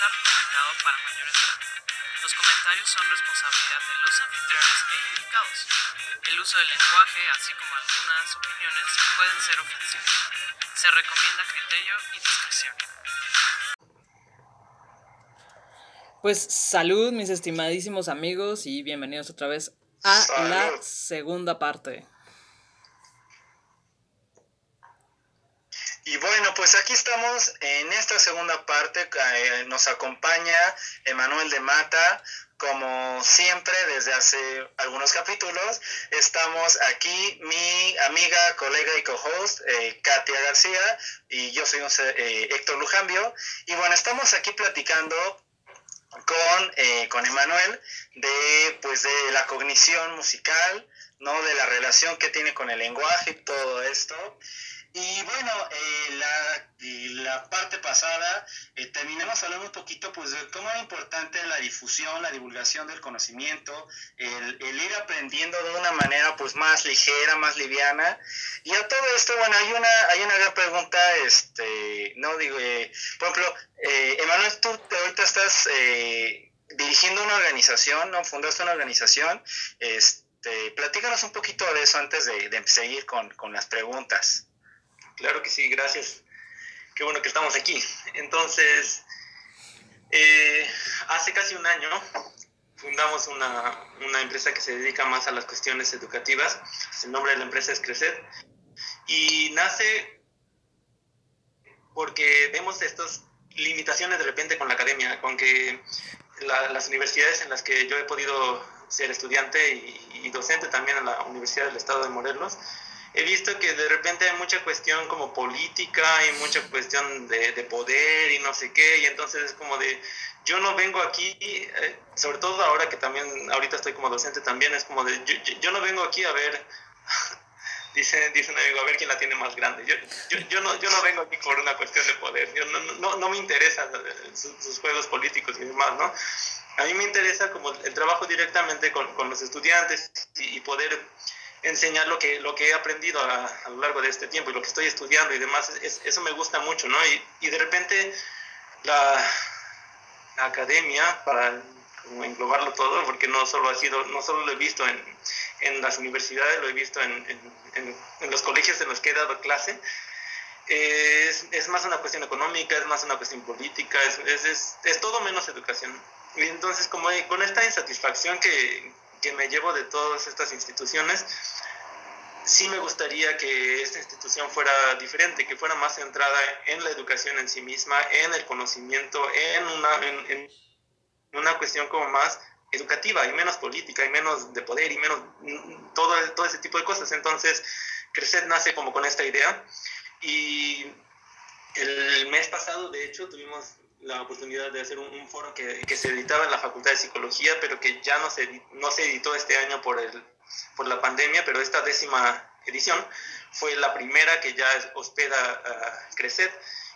está recomendado para mayores de edad. Los comentarios son responsabilidad de los anfitriones e indicados. El uso del lenguaje, así como algunas opiniones, pueden ser ofensivos. Se recomienda criterio y discreción. Pues salud, mis estimadísimos amigos, y bienvenidos otra vez a la segunda parte. Y bueno, pues aquí en esta segunda parte. Eh, nos acompaña Emanuel de Mata. Como siempre, desde hace algunos capítulos, estamos aquí mi amiga, colega y co-host, eh, Katia García, y yo soy eh, Héctor Lujambio. Y bueno, estamos aquí platicando con, con Emanuel de, pues, de la cognición musical, ¿no? de la relación que tiene con el lenguaje y todo esto. Y bueno, eh, la, la, parte pasada eh, terminamos hablando un poquito pues, de cómo es importante la difusión, la divulgación del conocimiento, el, el, ir aprendiendo de una manera pues, más ligera, más liviana. Y a todo esto, bueno, hay una, hay una gran pregunta, este, no digo, eh, por ejemplo, eh, Emanuel, tú ahorita estás eh, dirigiendo una organización, ¿no? Fundaste una organización. Este, platícanos un poquito de eso antes de, de seguir con, con las preguntas. Claro que sí, gracias. Qué bueno que estamos aquí. Entonces, eh, hace casi un año fundamos una, una, empresa que se dedica más a las cuestiones educativas. El nombre de la empresa es Crecer. Y nace porque vemos estas limitaciones de repente con la academia, con que la, las universidades en las que yo he podido ser estudiante y, y docente también en la Universidad del Estado de Morelos, he visto que de repente hay mucha cuestión como política y mucha cuestión de, de, poder y no sé qué, y entonces es como de, yo no vengo aquí, eh, sobre todo ahora que también, ahorita estoy como docente también, es como de, yo, yo no vengo aquí a ver, dice, dice un amigo, a ver quién la tiene más grande. Yo, yo, no, yo no vengo aquí por una cuestión de poder, yo no, no, no me interesan sus, sus juegos políticos y demás, ¿no? A mí me interesa como el trabajo directamente con, con los estudiantes y poder enseñar lo que, lo que he aprendido a, a, lo largo de este tiempo y lo que estoy estudiando y demás, es, eso me gusta mucho, ¿no? Y, y de repente la, la, academia, para como englobarlo todo, porque no solo ha sido, no solo lo he visto en, en las universidades, lo he visto en, en, en, los colegios en los que he dado clase, es, es, más una cuestión económica, es más una cuestión política, es, es, es todo menos educación. Y entonces, como con esta insatisfacción que, que me llevo de todas estas instituciones, sí me gustaría que esta institución fuera diferente, que fuera más centrada en la educación en sí misma, en el conocimiento, en una, en, en una cuestión como más educativa y menos política y menos de poder y menos todo, todo ese tipo de cosas. Entonces, Crecer nace como con esta idea y el mes pasado, de hecho, tuvimos la oportunidad de hacer un, foro que, que, se editaba en la Facultad de Psicología, pero que ya no se, no se editó este año por, el, por la pandemia, pero esta décima edición fue la primera que ya hospeda a Crecer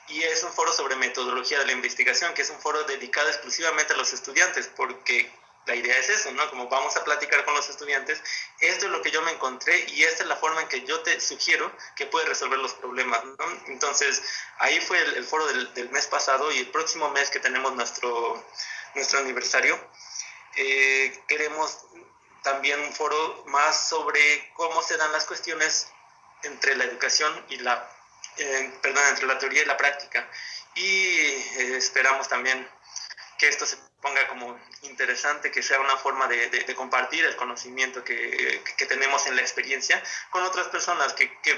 y es un foro sobre metodología de la investigación, que es un foro dedicado exclusivamente a los estudiantes, porque la idea es eso, ¿no? Como vamos a platicar con los estudiantes, esto es lo que yo me encontré y esta es la forma en que yo te sugiero que puedes resolver los problemas, ¿no? Entonces, ahí fue el, foro del, del, mes pasado y el próximo mes que tenemos nuestro, nuestro aniversario, eh, queremos también un foro más sobre cómo se dan las cuestiones entre la educación y la, eh, perdón, entre la teoría y la práctica. Y eh, esperamos también que esto se ponga como interesante, que sea una forma de, de, de compartir el conocimiento que, que, tenemos en la experiencia con otras personas, que, que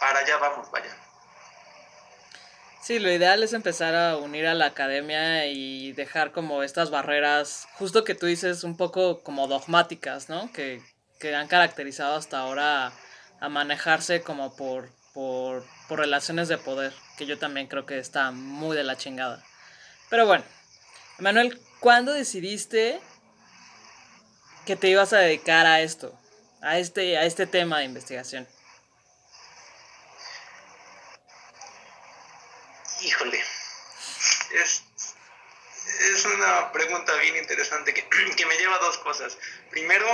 para allá vamos, vaya. Sí, lo ideal es empezar a unir a la academia y dejar como estas barreras, justo que tú dices, un poco como dogmáticas, ¿no? Que, que han caracterizado hasta ahora a manejarse como por, por, por relaciones de poder, que yo también creo que está muy de la chingada. Pero bueno, Manuel, ¿cuándo decidiste que te ibas a dedicar a esto? A este, a este tema de investigación. Híjole. Es, es una pregunta bien interesante que, que me lleva a dos cosas. Primero,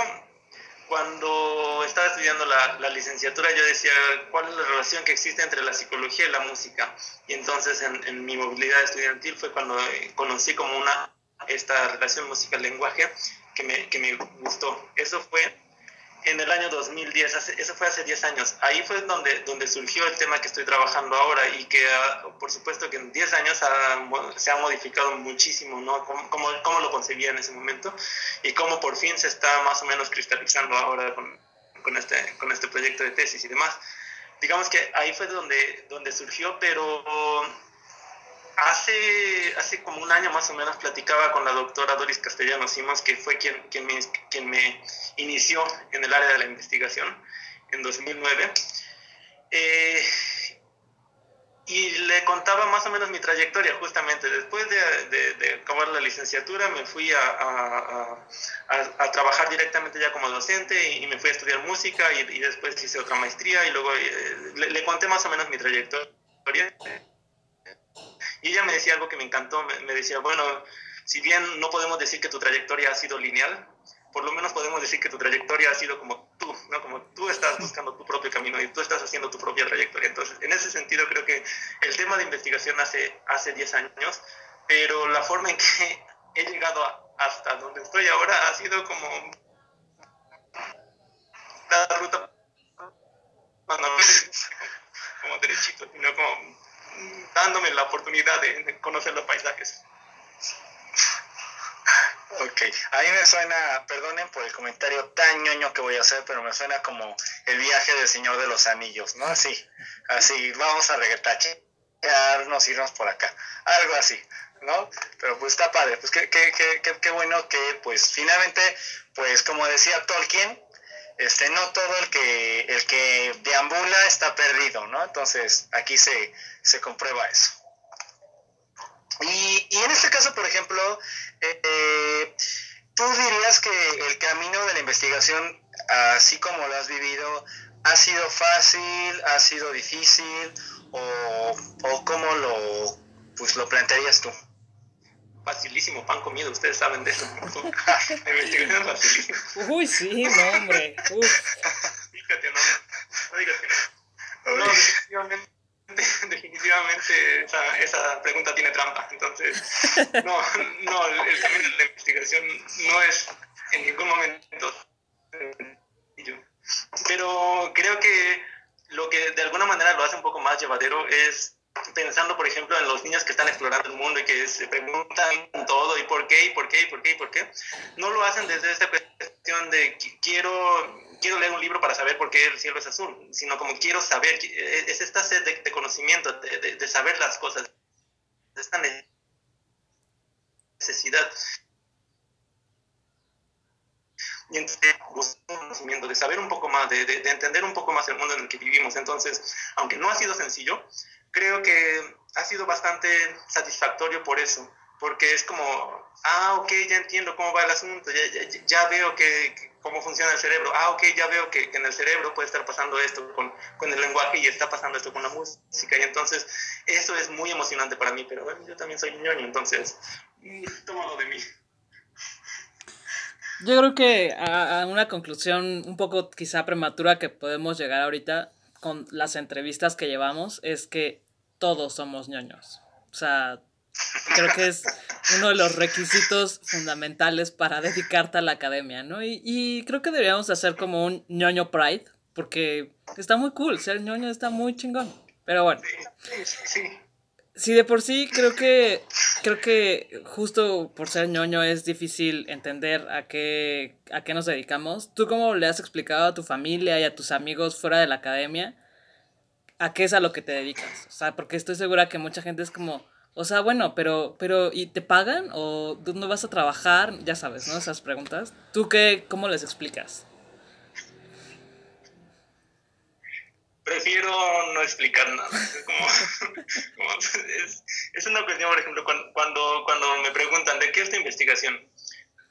cuando estaba estudiando la, licenciatura yo decía, ¿cuál es la relación que existe entre la psicología y la música? Y entonces en, en mi movilidad estudiantil fue cuando conocí como una, esta relación música-lenguaje que me, que me gustó. Eso fue en el año 2010, eso fue hace 10 años. Ahí fue donde, donde surgió el tema que estoy trabajando ahora y que ah, por supuesto que en 10 años se ha modificado muchísimo, ¿no? Cómo, cómo, lo concebía en ese momento y cómo por fin se está más o menos cristalizando ahora con, con, este, con este proyecto de tesis y demás. Digamos que ahí fue donde, donde surgió, pero Hace, hace como un año más o menos platicaba con la doctora Doris Castellano Simos, que fue quien, quien, me, quien me inició en el área de la investigación en 2009. Eh, y le contaba más o menos mi trayectoria, justamente. Después de, de, acabar la licenciatura, me fui a, a, a, trabajar directamente ya como docente y, me fui a estudiar música y, después hice otra maestría y luego eh, le, conté más o menos mi trayectoria. Y ella me decía algo que me encantó, me, decía, bueno, si bien no podemos decir que tu trayectoria ha sido lineal, por lo menos podemos decir que tu trayectoria ha sido como tú, ¿no? Como tú estás buscando tu propio camino y tú estás haciendo tu propia trayectoria. Entonces, en ese sentido, creo que el tema de investigación hace, hace 10 años, pero la forma en que he llegado hasta donde estoy ahora ha sido como la ruta como derechito, sino como dándome la oportunidad de, conocer los paisajes. Ok, a me suena, perdonen por el comentario tan ñoño que voy a hacer, pero me suena como el viaje del Señor de los Anillos, ¿no? Así, así, vamos a regretarnos, irnos por acá, algo así, ¿no? Pero pues está padre, pues qué, qué, qué, qué bueno que pues finalmente, pues como decía Tolkien, este, no todo el que, el que deambula está perdido, ¿no? Entonces, aquí se, se comprueba eso. Y, y, en este caso, por ejemplo, eh, ¿tú dirías que el camino de la investigación, así como lo has vivido, ha sido fácil, ha sido difícil, o, o cómo lo, pues, lo plantearías tú? Facilísimo pan comido, ustedes saben de eso. Uy, sí, no, hombre. Uf. Fíjate, no, no digas que no. No, definitivamente, definitivamente esa, esa, pregunta tiene trampa. Entonces, no, no, el camino de la investigación no es en ningún momento sencillo. Pero creo que lo que de alguna manera lo hace un poco más llevadero es pensando, por ejemplo, en los niños que están explorando el mundo y que se preguntan todo y por qué, y por qué, y por qué, y por qué, no lo hacen desde esta cuestión de quiero, quiero leer un libro para saber por qué el cielo es azul, sino como quiero saber, es esta sed de, conocimiento, de, de, saber las cosas, esta necesidad. Y entonces, conocimiento, de saber un poco más, de, de entender un poco más el mundo en el que vivimos. Entonces, aunque no ha sido sencillo, creo que ha sido bastante satisfactorio por eso, porque es como, ah, ok, ya entiendo cómo va el asunto, ya, ya, veo que, cómo funciona el cerebro, ah, ok, ya veo que, en el cerebro puede estar pasando esto con, con, el lenguaje y está pasando esto con la música, y entonces eso es muy emocionante para mí, pero bueno, yo también soy ñoño, entonces, mm, tómalo de mí. Yo creo que a una conclusión un poco quizá prematura que podemos llegar ahorita con las entrevistas que llevamos es que todos somos ñoños. O sea, creo que es uno de los requisitos fundamentales para dedicarte a la academia, ¿no? Y, creo que deberíamos hacer como un ñoño pride, porque está muy cool, ser ñoño está muy chingón. Pero bueno. Sí, de por sí creo que creo que justo por ser ñoño es difícil entender a qué a qué nos dedicamos. ¿Tú cómo le has explicado a tu familia y a tus amigos fuera de la academia a qué es a lo que te dedicas. O sea, porque estoy segura que mucha gente es como, o sea, bueno, pero, pero, ¿y te pagan? ¿O dónde vas a trabajar? Ya sabes, ¿no? Esas preguntas. ¿Tú qué, cómo les explicas? Prefiero no explicar nada. Es, como, es, una cuestión, por ejemplo, cuando, cuando, cuando me preguntan de qué es tu investigación,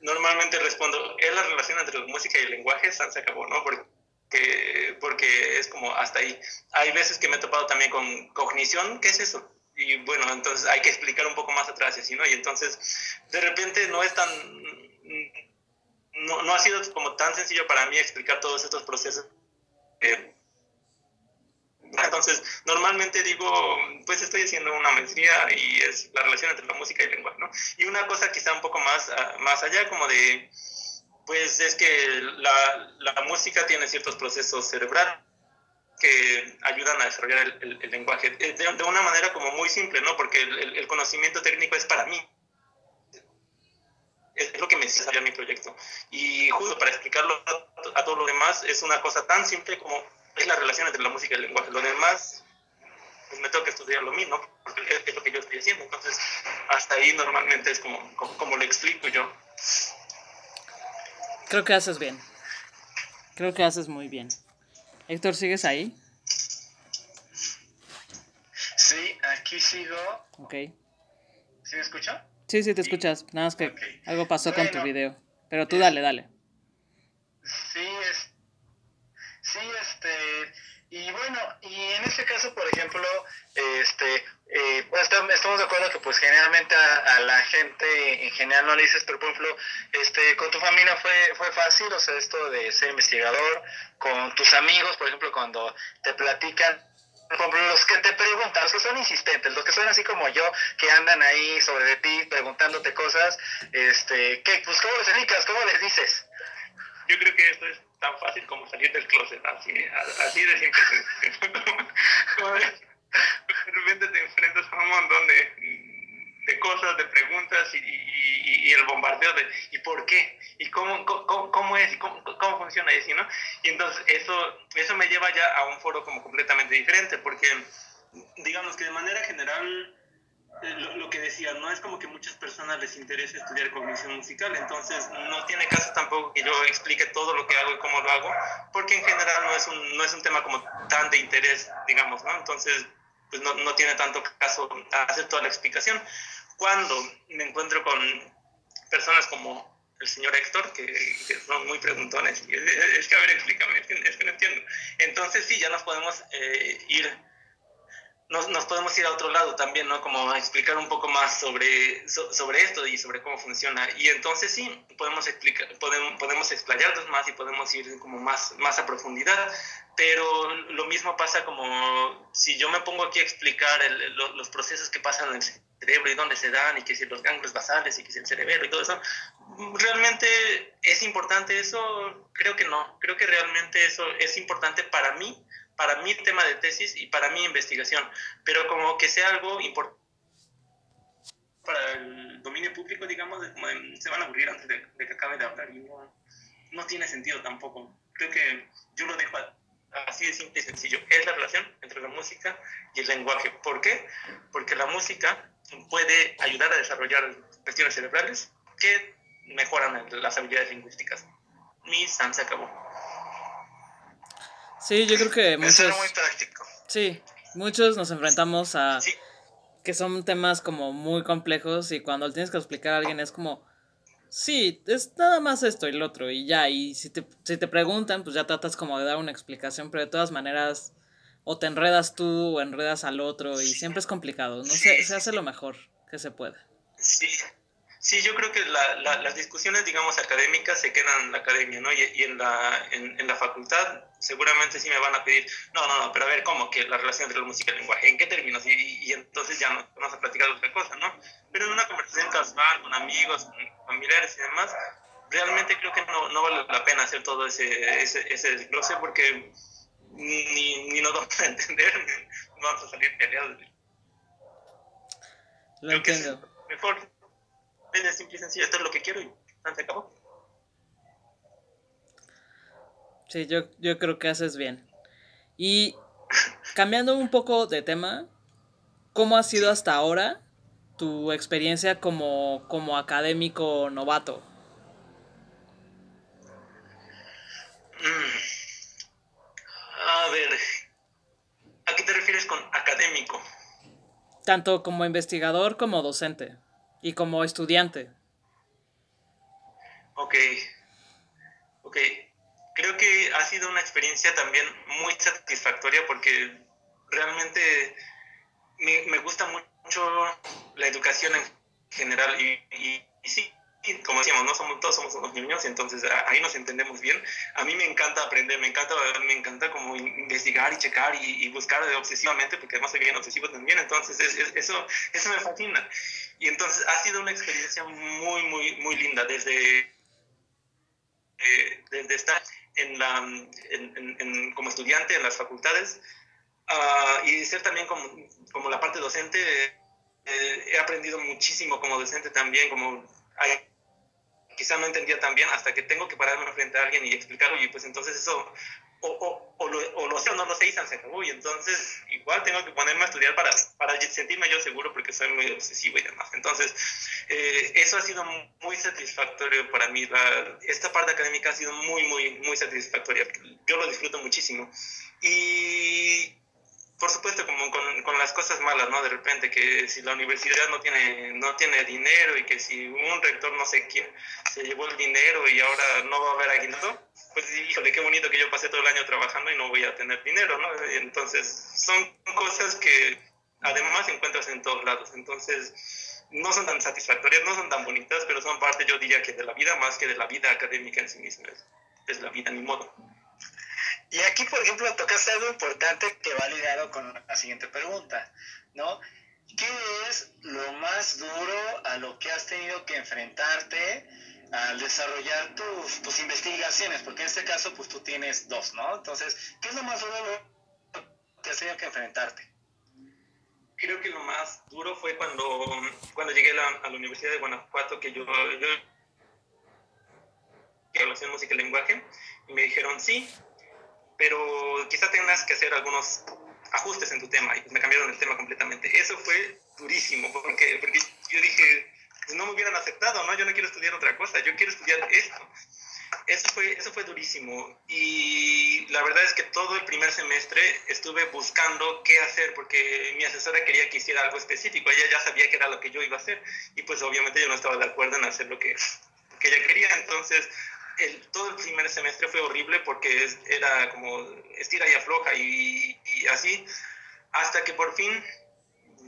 normalmente respondo, es la relación entre música y el lenguaje, se acabó, ¿no? Porque porque es como hasta ahí. Hay veces que me he topado también con cognición, ¿qué es eso? Y bueno, entonces hay que explicar un poco más atrás, ¿sí, ¿no? Y entonces, de repente no es tan no, no, ha sido como tan sencillo para mí explicar todos estos procesos. Eh, entonces, normalmente digo, pues estoy haciendo una maestría y es la relación entre la música y el lenguaje, ¿no? Y una cosa quizá un poco más, ah, más allá, como de, pues es que la, la música tiene ciertos procesos cerebrales que ayudan a desarrollar el, el, lenguaje eh, de, de, una manera como muy simple, ¿no? Porque el, el conocimiento técnico es para mí. Es, lo que me desarrolla mi proyecto. Y justo para explicarlo a, a todo lo demás, es una cosa tan simple como es la relación entre la música y el lenguaje. Lo demás, pues me tengo que estudiar lo mismo, porque es, lo que yo estoy haciendo. Entonces, hasta ahí normalmente es como, como, como lo explico yo. Creo que haces bien. Creo que haces muy bien. Héctor, ¿sigues ahí? Sí, aquí sigo. Ok. ¿Sí me escucho? Sí, sí, te escuchas. Nada más que okay. algo pasó bueno, con tu video. Pero tú dale, dale. Sí, es, sí, este, y bueno, y en este caso, por ejemplo, este, eh, estamos de acuerdo que pues generalmente a, la gente en general no le dices, pero por ejemplo, este, con tu familia fue, fue fácil, o sea, esto de ser investigador, con tus amigos, por ejemplo, cuando te platican los que te preguntan, los que son insistentes, los que son así como yo, que andan ahí sobre de ti preguntándote cosas, este, ¿qué, pues, ¿cómo les dedicas? ¿Cómo les dices? Yo creo que esto es tan fácil como salir del closet, así, así de simple. de repente te enfrentas a un montón de, de cosas, de preguntas y, y, y, el bombardeo de ¿y por qué? ¿y cómo, cómo, cómo es? ¿y cómo, cómo funciona? Y así, ¿no? Y entonces eso, eso me lleva ya a un foro como completamente diferente, porque digamos que de manera general lo, lo, que decía, no es como que muchas personas les interese estudiar cognición musical, entonces no tiene caso tampoco que yo explique todo lo que hago y cómo lo hago, porque en general no es un, no es un tema como tan de interés, digamos, ¿no? Entonces, pues no, no tiene tanto caso hacer toda la explicación. Cuando me encuentro con personas como el señor Héctor, que, que son muy preguntones, es, que, a ver, explícame, es que, es que no entiendo. Entonces sí, ya nos podemos eh, ir nos, nos, podemos ir a otro lado también, ¿no? Como a explicar un poco más sobre, so, sobre esto y sobre cómo funciona. Y entonces sí, podemos, explicar, podemos, podemos explayarnos más y podemos ir como más, más a profundidad. Pero lo mismo pasa como si yo me pongo aquí a explicar el, lo, los procesos que pasan en el cerebro y dónde se dan y que si los ganglios basales y que si el cerebro y todo eso, ¿realmente es importante eso? Creo que no. Creo que realmente eso es importante para mí para mi tema de tesis y para mi investigación, pero como que sea algo importante para el dominio público, digamos, como de, se van a aburrir antes de, de, que acabe de hablar y no, no tiene sentido tampoco. Creo que yo lo dejo así de simple y sencillo. Es la relación entre la música y el lenguaje. ¿Por qué? Porque la música puede ayudar a desarrollar cuestiones cerebrales que mejoran las habilidades lingüísticas. Mi San se acabó. Sí, yo creo que muchos... Eso muy práctico. Sí, muchos nos enfrentamos a... Sí. Que son temas como muy complejos y cuando tienes que explicar a alguien es como... Sí, es nada más esto y lo otro y ya, y si te, si te preguntan, pues ya tratas como de dar una explicación, pero de todas maneras o te enredas tú o enredas al otro y siempre es complicado, no sí. se, se hace lo mejor que se pueda. Sí, Sí, yo creo que la, la, las discusiones, digamos, académicas se quedan en la academia, ¿no? Y, y en, la, en, en, la facultad seguramente sí me van a pedir, no, no, no, pero a ver, ¿cómo que la relación entre la música y el lenguaje? ¿En qué términos? Y, y entonces ya no vamos a platicar otra cosa, ¿no? Pero en una conversación casual, con amigos, con familiares y demás, realmente creo que no, no vale la pena hacer todo ese, ese, ese desglose porque ni, ni nos vamos a entender, ni vamos a salir peleados. Lo creo entiendo. mejor es simple y sencillo, esto es lo que quiero y se acabó. Sí, yo, yo creo que haces bien. Y cambiando un poco de tema, ¿cómo ha sido hasta ahora tu experiencia como, como académico novato? Mm. A ver, ¿a qué te refieres con académico? Tanto como investigador como docente y como estudiante. Ok, ok. Creo que ha sido una experiencia también muy satisfactoria porque realmente me, me gusta mucho la educación en general y, y, y sí, como decíamos, no somos todos somos unos niños, entonces ahí nos entendemos bien. A mí me encanta aprender, me encanta, me encanta como investigar y checar y, buscar obsesivamente, porque además soy bien obsesivo también, entonces eso, eso me fascina. Y entonces ha sido una experiencia muy, muy, muy linda desde, eh, desde estar en la, en, como estudiante en las facultades uh, y ser también como, como la parte docente. Eh, he aprendido muchísimo como docente también, como hay, quizá no entendía tan bien hasta que tengo que pararme frente a alguien y explicarlo y pues entonces eso o, o, o, lo, o lo sé o no lo sé y se acabó y entonces igual tengo que ponerme a estudiar para, para sentirme yo seguro porque soy muy obsesivo y demás. Entonces eh, eso ha sido muy satisfactorio para mí. La, esta parte académica ha sido muy, muy, muy satisfactoria. Yo lo disfruto muchísimo. Y por supuesto, como con, con, las cosas malas, ¿no? De repente, que si la universidad no tiene, no tiene dinero y que si un rector no sé quién se llevó el dinero y ahora no va a haber aguinaldo, pues híjole, qué bonito que yo pasé todo el año trabajando y no voy a tener dinero, ¿no? Entonces, son cosas que además encuentras en todos lados. Entonces, no son tan satisfactorias, no son tan bonitas, pero son parte, yo diría, que de la vida más que de la vida académica en sí misma. Es, es la vida, ni modo. Y aquí, por ejemplo, tocaste algo importante que va ligado con la siguiente pregunta, ¿no? ¿Qué es lo más duro a lo que has tenido que enfrentarte al desarrollar tus, tus investigaciones? Porque en este caso, pues tú tienes dos, ¿no? Entonces, ¿qué es lo más duro que has tenido que enfrentarte? Creo que lo más duro fue cuando, cuando llegué a la, Universidad de Guanajuato, que yo, yo evaluación música y lenguaje, y me dijeron, sí, pero quizá tengas que hacer algunos ajustes en tu tema y me cambiaron el tema completamente. Eso fue durísimo porque, porque yo dije, pues no me hubieran aceptado, ¿no? Yo no quiero estudiar otra cosa, yo quiero estudiar esto. Eso fue, eso fue durísimo y la verdad es que todo el primer semestre estuve buscando qué hacer porque mi asesora quería que hiciera algo específico, ella ya sabía que era lo que yo iba a hacer y pues obviamente yo no estaba de acuerdo en hacer lo que, que ella quería, entonces el, todo el primer semestre fue horrible porque era como estira y afloja y, y, así, hasta que por fin,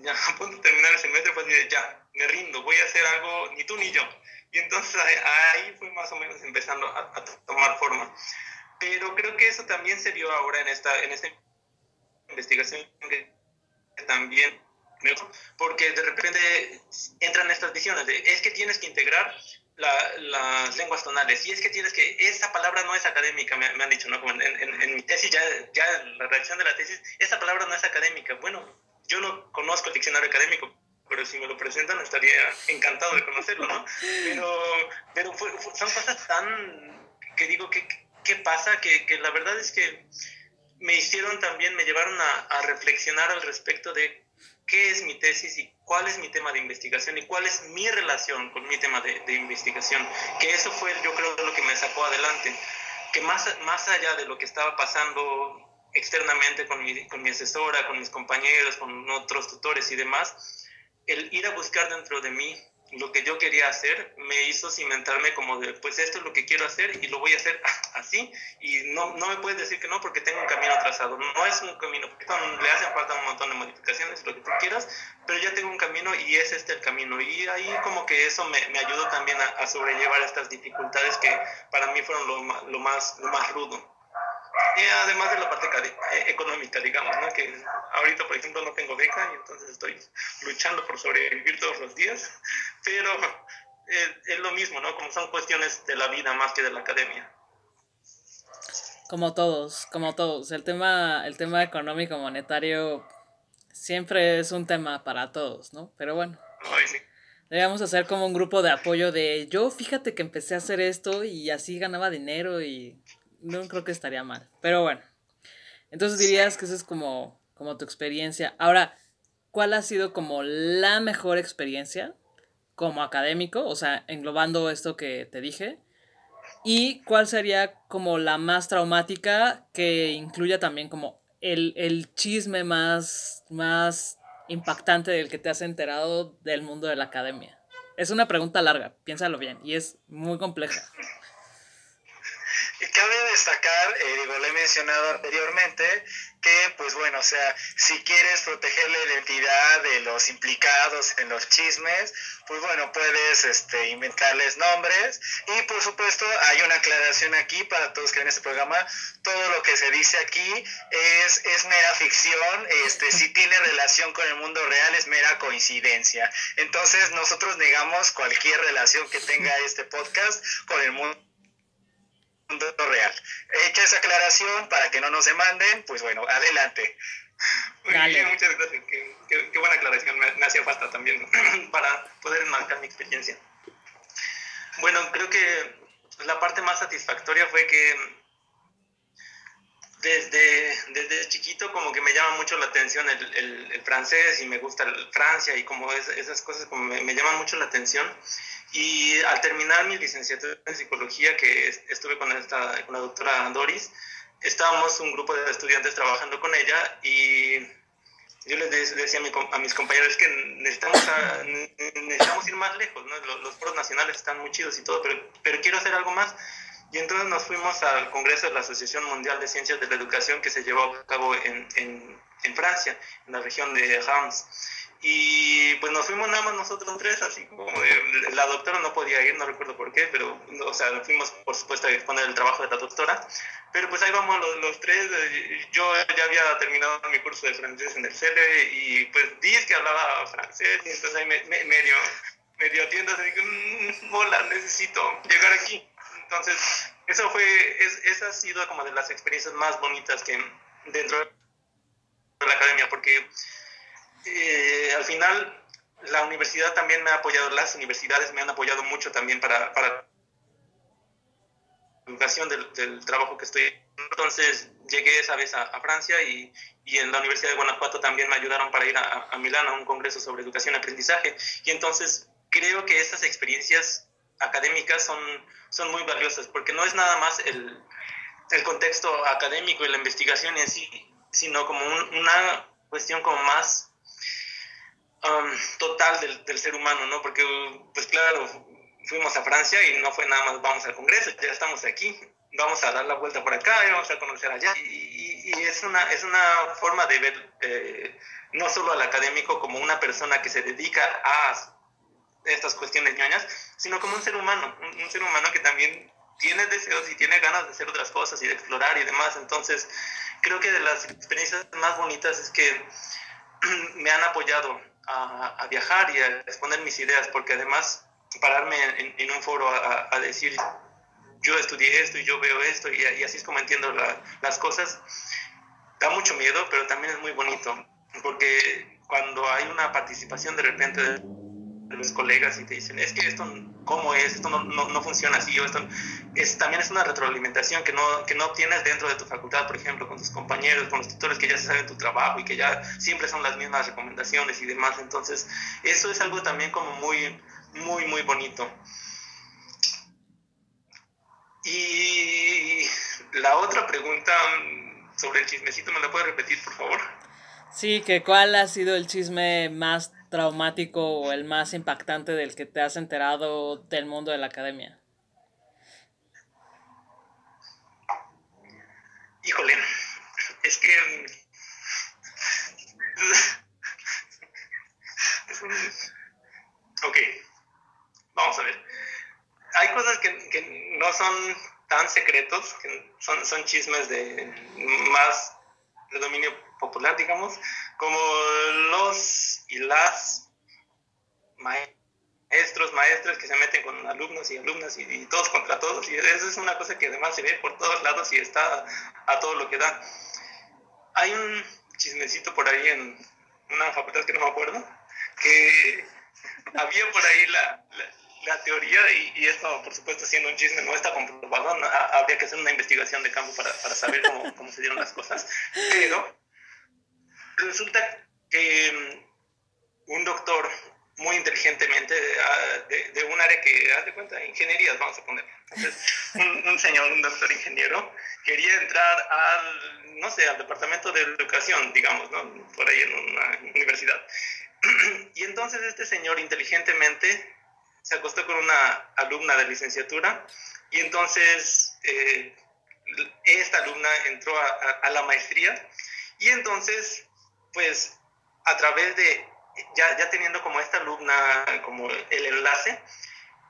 ya a punto de terminar el semestre, pues ya, me rindo, voy a hacer algo, ni tú ni yo. Y entonces ahí fue más o menos empezando a, a tomar forma. Pero creo que eso también se vio ahora en esta, en esta investigación que también porque de repente entran estas visiones de es que tienes que integrar las lenguas tonales. Y es que tienes que, esa palabra no es académica, me, han dicho, ¿no? Como en, mi tesis, ya, ya la reacción de la tesis, esa palabra no es académica. Bueno, yo no conozco el diccionario académico, pero si me lo presentan estaría encantado de conocerlo, ¿no? Pero, pero son cosas tan, que digo, ¿qué, qué pasa? Que, que, la verdad es que me hicieron también, me llevaron a, a reflexionar al respecto de qué es mi tesis y cuál es mi tema de investigación y cuál es mi relación con mi tema de, investigación. Que eso fue, yo creo, lo que me sacó adelante. Que más, más allá de lo que estaba pasando externamente con mi, con mi asesora, con mis compañeros, con otros tutores y demás, el ir a buscar dentro de mí lo que yo quería hacer me hizo cimentarme como de, pues esto es lo que quiero hacer y lo voy a hacer así y no, no me puedes decir que no porque tengo un camino trazado. No es un camino, le hacen falta un montón de modificaciones, lo que tú quieras, pero ya tengo un camino y es este el camino. Y ahí como que eso me, me ayudó también a, sobrellevar estas dificultades que para mí fueron lo, lo, más, lo más rudo. Y además de la parte eh, económica, digamos, ¿no? que ahorita, por ejemplo, no tengo beca y entonces estoy luchando por sobrevivir todos los días, pero eh, es, lo mismo, ¿no? Como son cuestiones de la vida más que de la academia. Como todos, como todos. El tema, el tema económico monetario siempre es un tema para todos, ¿no? Pero bueno. Ay, sí. Debíamos hacer como un grupo de apoyo de yo, fíjate que empecé a hacer esto y así ganaba dinero y no creo que estaría mal. Pero bueno. Entonces dirías que esa es como, como tu experiencia. Ahora, ¿cuál ha sido como la mejor experiencia como académico? O sea, englobando esto que te dije. ¿Y cuál sería como la más traumática que incluya también como el, el chisme más, más impactante del que te has enterado del mundo de la academia? Es una pregunta larga, piénsalo bien, y es muy compleja. Cabe destacar, eh, digo, lo he mencionado anteriormente, que pues bueno, o sea, si quieres proteger la identidad de los implicados en los chismes, pues bueno, puedes este, inventarles nombres. Y por supuesto hay una aclaración aquí para todos que ven este programa, todo lo que se dice aquí es, es mera ficción, este, si tiene relación con el mundo real es mera coincidencia. Entonces nosotros negamos cualquier relación que tenga este podcast con el mundo real. Hecha esa aclaración para que no nos demanden, pues bueno, adelante. Muy bien, muchas gracias. Qué, buena aclaración, me, hacía falta también para poder enmarcar mi experiencia. Bueno, creo que la parte más satisfactoria fue que desde, desde chiquito como que me llama mucho la atención el, el, francés y me gusta Francia y como esas cosas como me, llaman mucho la atención. Y al terminar mi licenciatura en psicología, que estuve con, esta, con la doctora Doris, estábamos un grupo de estudiantes trabajando con ella y yo les decía a, mis compañeros que necesitamos, necesitamos ir más lejos, ¿no? los, los, foros nacionales están muy chidos y todo, pero, pero quiero hacer algo más. Y entonces nos fuimos al Congreso de la Asociación Mundial de Ciencias de la Educación que se llevó a cabo en, en, Francia, en la región de Reims. Y pues nos fuimos nada más nosotros tres, así como la doctora no podía ir, no recuerdo por qué, pero, o sea, fuimos por supuesto a exponer el trabajo de la doctora, pero pues ahí vamos los, los tres, eh, yo ya había terminado mi curso de francés en el CELE y pues dije que hablaba francés y entonces ahí me, me, medio, medio atiendo, así que, mmm, necesito llegar aquí. Entonces, eso fue, es, esa ha sido como de las experiencias más bonitas que dentro de la academia, porque eh, al final la universidad también me ha apoyado, las universidades me han apoyado mucho también para, para la educación del, trabajo que estoy. Entonces llegué esa vez a, Francia y, y, en la Universidad de Guanajuato también me ayudaron para ir a, a Milán a un congreso sobre educación y aprendizaje. Y entonces creo que estas experiencias académicas son, son muy valiosas porque no es nada más el, el contexto académico y la investigación en sí, sino como una cuestión como más Um, total del, del, ser humano, ¿no? Porque, pues claro, fuimos a Francia y no fue nada más vamos al Congreso, ya estamos aquí, vamos a dar la vuelta por acá y vamos a conocer allá. Y, es, una, es una forma de ver eh, no solo al académico como una persona que se dedica a estas cuestiones ñoñas, sino como un ser humano, un, ser humano que también tiene deseos y tiene ganas de hacer otras cosas y de explorar y demás. Entonces, creo que de las experiencias más bonitas es que me han apoyado a, viajar y a exponer mis ideas, porque además pararme en, un foro a, decir yo estudié esto y yo veo esto y, así es como entiendo las cosas, da mucho miedo, pero también es muy bonito, porque cuando hay una participación de repente de los colegas y te dicen, es que esto, ¿cómo es? Esto no, no, no funciona así, o esto es, también es una retroalimentación que no, que no obtienes dentro de tu facultad, por ejemplo, con tus compañeros, con los tutores que ya saben tu trabajo y que ya siempre son las mismas recomendaciones y demás. Entonces, eso es algo también como muy, muy, muy bonito. Y la otra pregunta sobre el chismecito, ¿me la puede repetir, por favor? Sí, que cuál ha sido el chisme más traumático o el más impactante del que te has enterado del mundo de la academia? Híjole, es que... Ok, vamos a ver. Hay cosas que, que no son tan secretos, que son, son chismes de más de dominio popular, digamos, como los y las maestros, maestras que se meten con alumnos y alumnas y, todos contra todos. Y eso es una cosa que además se ve por todos lados y está a todo lo que da. Hay un chismecito por ahí en una facultad que no me acuerdo, que había por ahí la, la, teoría, y, esto por supuesto siendo un chisme no está comprobado, habría que hacer una investigación de campo para, para saber cómo, cómo se dieron las cosas, pero resulta que mm, un doctor muy inteligentemente de, de, un área que, haz de cuenta, ingenierías, vamos a poner. Entonces, un, señor, un doctor ingeniero, quería entrar al, no sé, al departamento de educación, digamos, ¿no? Por ahí en una universidad. Y entonces este señor inteligentemente se acostó con una alumna de licenciatura y entonces eh, esta alumna entró a, la maestría y entonces, pues, a través de, ya, ya teniendo como esta alumna, como el enlace,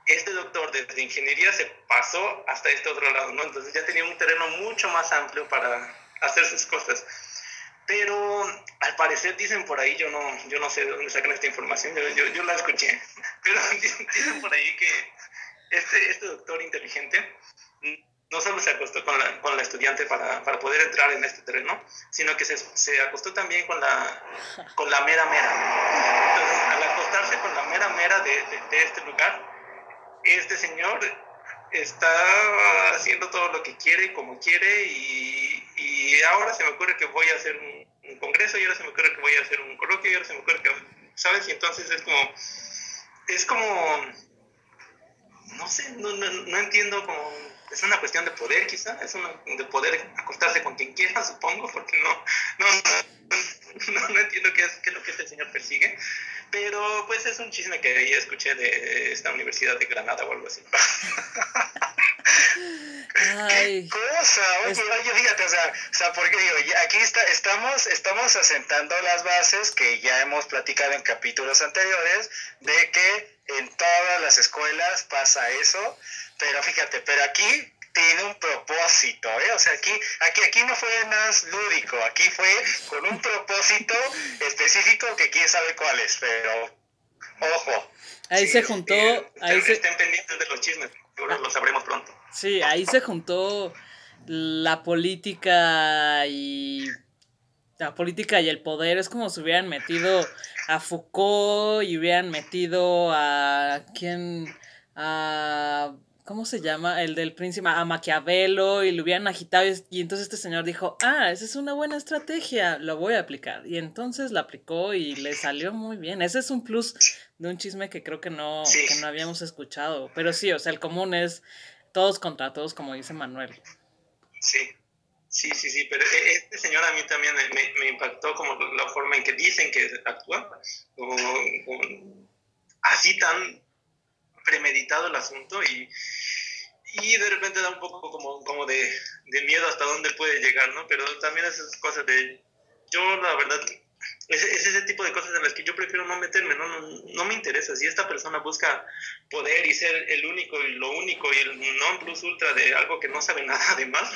este doctor desde ingeniería se pasó hasta este otro lado, ¿no? Entonces ya tenía un terreno mucho más amplio para hacer sus cosas. Pero al parecer dicen por ahí, yo no, yo no sé de dónde sacan esta información, yo, yo, la escuché, pero dicen por ahí que este, este doctor inteligente no solo se acostó con la, con la estudiante para, para, poder entrar en este terreno, sino que se, se, acostó también con la, con la mera mera. Entonces, al acostarse con la mera mera de, de este lugar, este señor está haciendo todo lo que quiere, como quiere, y, y ahora se me ocurre que voy a hacer un, congreso, y ahora se me ocurre que voy a hacer un coloquio, y ahora se me ocurre que, ¿sabes? Y entonces es como, es como, no sé, no, no, no entiendo como es una cuestión de poder quizá, es una, de poder acostarse con quien quiera, supongo, porque no, no, no, no entiendo qué es, qué es lo que este señor persigue. Pero pues es un chisme que ahí escuché de esta universidad de Granada o algo así. Ay. ¿Qué cosa? Oye, oye, fíjate, o sea, o sea porque digo, aquí está, estamos, estamos asentando las bases que ya hemos platicado en capítulos anteriores de que en todas las escuelas pasa eso, pero fíjate, pero aquí tiene un propósito, ¿eh? O sea, aquí, aquí, aquí no fue más lúdico, aquí fue con un propósito específico que quién sabe cuál es, pero ojo. Ahí se juntó... ahí se... Estén pendientes de los chismes, seguro lo sabremos pronto. Sí, ahí se juntó la política y... La política y el poder es como si hubieran metido a Foucault y hubieran metido a... ¿Quién? A ¿cómo se llama? El del príncipe, a Maquiavelo y lo hubieran agitado y, entonces este señor dijo, ah, esa es una buena estrategia, lo voy a aplicar. Y entonces la aplicó y le salió muy bien. Ese es un plus de un chisme que creo que no, que no habíamos escuchado. Pero sí, o sea, el común es todos contra todos, como dice Manuel. Sí. Sí, sí, sí, pero e, este señor a mí también me, me impactó como la forma en que dicen que actúa, como así tan premeditado el asunto y, y de repente da un poco como, como de, de, miedo hasta dónde puede llegar, ¿no? Pero también esas cosas de, yo la verdad, es, ese tipo de cosas en las que yo prefiero no meterme, ¿no? No, no me interesa. Si esta persona busca poder y ser el único y lo único y el non plus ultra de algo que no sabe nada de más,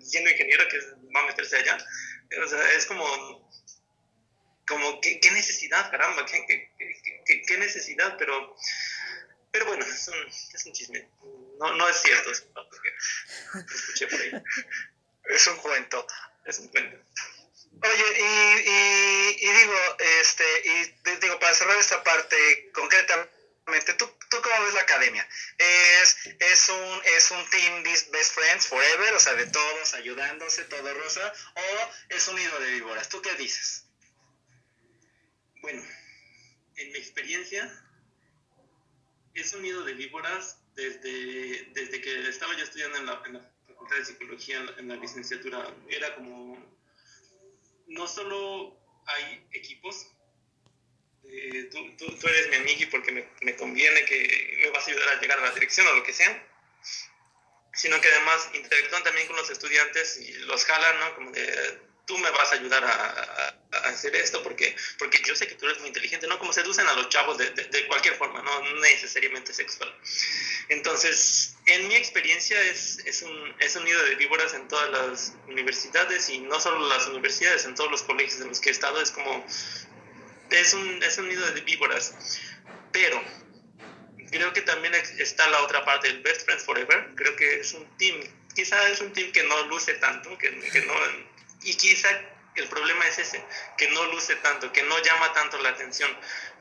siendo ingeniero que va a meterse allá, o sea, es como, como, ¿qué, qué necesidad, caramba? ¿Qué, qué, qué, qué necesidad? Pero pero bueno, es un, es un chisme. No, no es cierto, es escuché por ahí. Es un cuento. Es un cuento. Oye, y, y, y, digo, este, y digo, para cerrar esta parte concretamente, ¿tú, ¿tú cómo ves la academia? ¿Es, es, un, ¿Es un team best friends forever, o sea, de todos ayudándose, todo rosa, o es un nido de víboras? ¿Tú qué dices? Bueno, en mi experiencia, es un de víboras desde, desde que estaba yo estudiando en la, Facultad de Psicología, en la, licenciatura. Era como, no solo hay equipos, eh, tú, tú, eres mi amigo porque me, me, conviene que me vas a ayudar a llegar a la dirección o lo que sea, sino que además interactúan también con los estudiantes y los jalan, ¿no? Como de, tú me vas a ayudar a, hacer esto porque, porque yo sé que tú eres muy inteligente, ¿no? Como seducen a los chavos de, de, cualquier forma, no necesariamente sexual. Entonces, en mi experiencia es, es, un, es un nido de víboras en todas las universidades y no solo las universidades, en todos los colegios en los que he estado, es como, es un, es un nido de víboras. Pero creo que también está la otra parte, el Best Friends Forever, creo que es un team, quizá es un team que no luce tanto, que, que no y quizá el problema es ese, que no luce tanto, que no llama tanto la atención,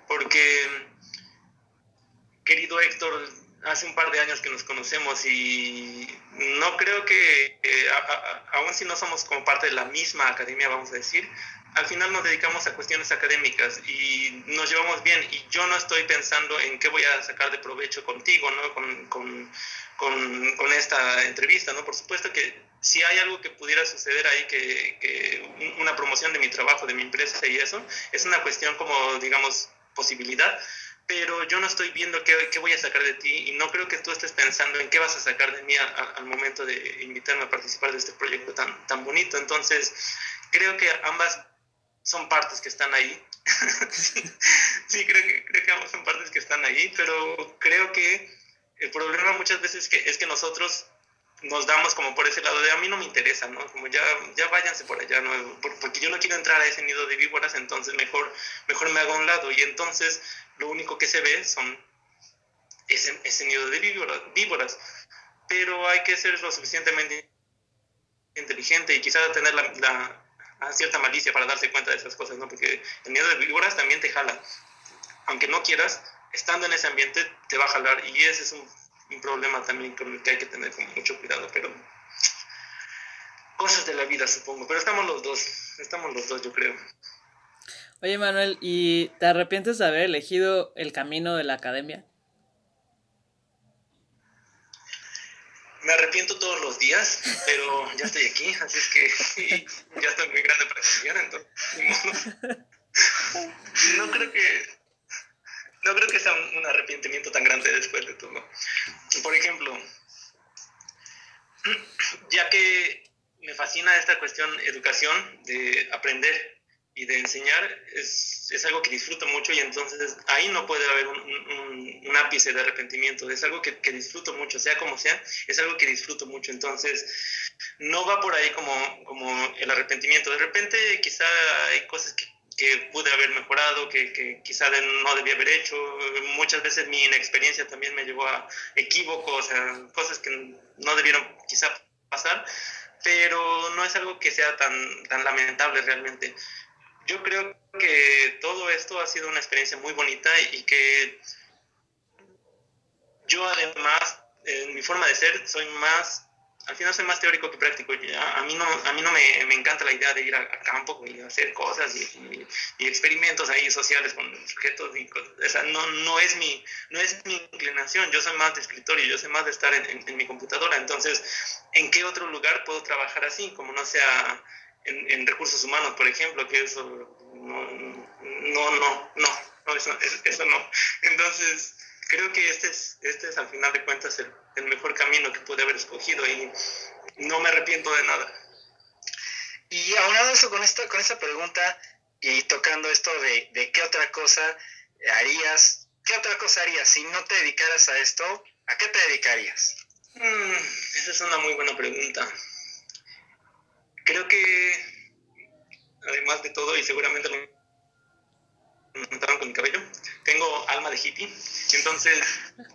porque, querido Héctor, hace un par de años que nos conocemos y no creo que, aún si no somos como parte de la misma academia, vamos a decir, al final nos dedicamos a cuestiones académicas y nos llevamos bien y yo no estoy pensando en qué voy a sacar de provecho contigo, ¿no? Con, con, con, con esta entrevista, ¿no? Por supuesto que si hay algo que pudiera suceder ahí, que, que, una promoción de mi trabajo, de mi empresa y eso, es una cuestión como, digamos, posibilidad, pero yo no estoy viendo qué, qué, voy a sacar de ti y no creo que tú estés pensando en qué vas a sacar de mí al momento de invitarme a participar de este proyecto tan, tan bonito. Entonces, creo que ambas son partes que están ahí. sí, creo que, creo que son partes que están ahí, pero creo que el problema muchas veces es que, es que nosotros nos damos como por ese lado de a mí no me interesa, ¿no? Como ya, ya váyanse por allá, ¿no? Porque yo no quiero entrar a ese nido de víboras, entonces mejor, mejor me hago a un lado. Y entonces lo único que se ve son ese, ese nido de víboras, víboras. Pero hay que ser lo suficientemente inteligente y quizás tener la, cierta malicia para darse cuenta de esas cosas, ¿no? Porque el nido de víboras también te jala. Aunque no quieras, estando en ese ambiente te va a jalar y ese es un un problema también con el que hay que tener mucho cuidado, pero cosas de la vida supongo, pero estamos los dos, estamos los dos yo creo. Oye Manuel, ¿y te arrepientes de haber elegido el camino de la academia? Me arrepiento todos los días, pero ya estoy aquí, así es que ya estoy muy grande para estudiar, entonces no creo que no creo que sea un, arrepentimiento tan grande después de todo. Por ejemplo, ya que me fascina esta cuestión educación, de aprender y de enseñar, es, es algo que disfruto mucho y entonces ahí no puede haber un, un, ápice de arrepentimiento, es algo que, que, disfruto mucho, sea como sea, es algo que disfruto mucho, entonces no va por ahí como, como el arrepentimiento, de repente quizá hay cosas que que pude haber mejorado, que, que quizá no debía haber hecho. Muchas veces mi inexperiencia también me llevó a equívocos, a cosas que no debieron quizá pasar, pero no es algo que sea tan, tan lamentable realmente. Yo creo que todo esto ha sido una experiencia muy bonita y que yo además, en mi forma de ser, soy más al final soy más teórico que práctico. A, mí no, a mí no me, me encanta la idea de ir a, campo y hacer cosas y, experimentos ahí sociales con sujetos. Y, o sea, no, no, es mi, no es mi inclinación. Yo soy más de escritorio, yo soy más de estar en, en, mi computadora. Entonces, ¿en qué otro lugar puedo trabajar así? Como no sea en, en recursos humanos, por ejemplo, que eso no, no, no, no, no eso, eso no. Entonces, creo que este es, este es al final de cuentas el, el mejor camino que pude haber escogido y no me arrepiento de nada. Y aunado eso con esta, con esta pregunta y tocando esto de, de qué otra cosa harías, qué otra cosa harías si no te dedicaras a esto, ¿a qué te dedicarías? Mm, esa es una muy buena pregunta. Creo que, además de todo, y seguramente lo montaron con mi cabello. Tengo alma de hippie, entonces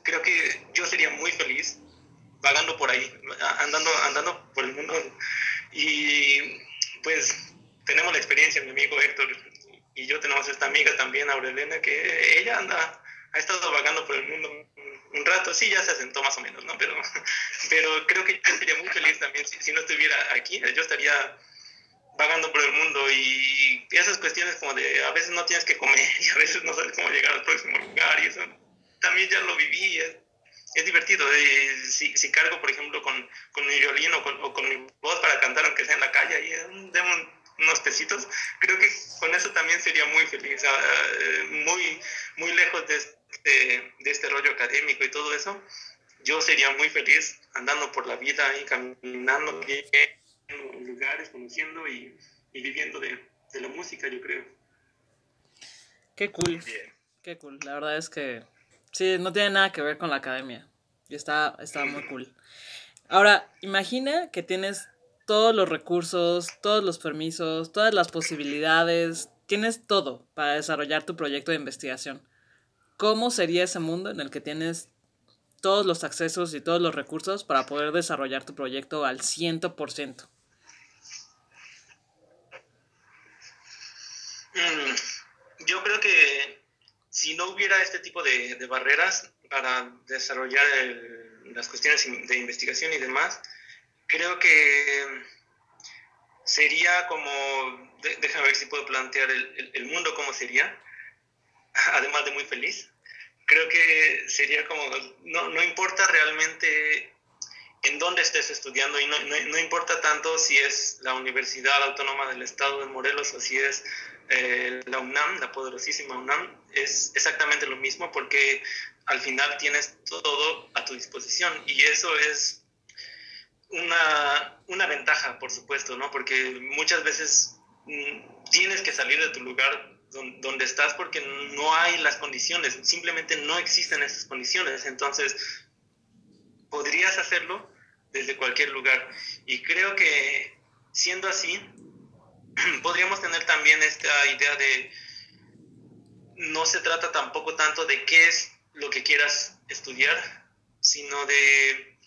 creo que yo sería muy feliz vagando por ahí, andando, andando por el mundo. Y pues tenemos la experiencia, mi amigo Héctor y yo tenemos esta amiga también, Aurelena, que ella anda, ha estado vagando por el mundo un rato, sí, ya se asentó más o menos, ¿no? Pero, pero creo que yo sería muy feliz también si, si no estuviera aquí, yo estaría vagando por el mundo y, esas cuestiones como de a veces no tienes que comer y a veces no sabes cómo llegar al próximo lugar y eso también ya lo viví. Es, es divertido. Eh, si, si, cargo, por ejemplo, con, con mi violín o con, o con, mi voz para cantar, aunque sea en la calle, y demos unos pesitos, creo que con eso también sería muy feliz. Uh, muy, muy lejos de este, de este rollo académico y todo eso, yo sería muy feliz andando por la vida y caminando lugares, conociendo y, y viviendo de, de, la música, yo creo. Qué cool. Qué cool. La verdad es que sí, no tiene nada que ver con la academia. Y está, está muy cool. Ahora, imagina que tienes todos los recursos, todos los permisos, todas las posibilidades, tienes todo para desarrollar tu proyecto de investigación. ¿Cómo sería ese mundo en el que tienes todos los accesos y todos los recursos para poder desarrollar tu proyecto al 100%? Mm, yo creo que si no hubiera este tipo de, barreras para desarrollar las cuestiones de investigación y demás, creo que sería como, déjame ver si puedo plantear el, el, mundo como sería, además de muy feliz. Creo que sería como, no, no importa realmente en dónde estés estudiando y no, no, importa tanto si es la Universidad Autónoma del Estado de Morelos o si es eh, la UNAM, la poderosísima UNAM, es exactamente lo mismo porque al final tienes todo a tu disposición y eso es una, una ventaja, por supuesto, ¿no? Porque muchas veces mm, tienes que salir de tu lugar donde estás porque no hay las condiciones, simplemente no existen esas condiciones. Entonces, podrías hacerlo desde cualquier lugar. Y creo que siendo así, podríamos tener también esta idea de no se trata tampoco tanto de qué es lo que quieras estudiar, sino de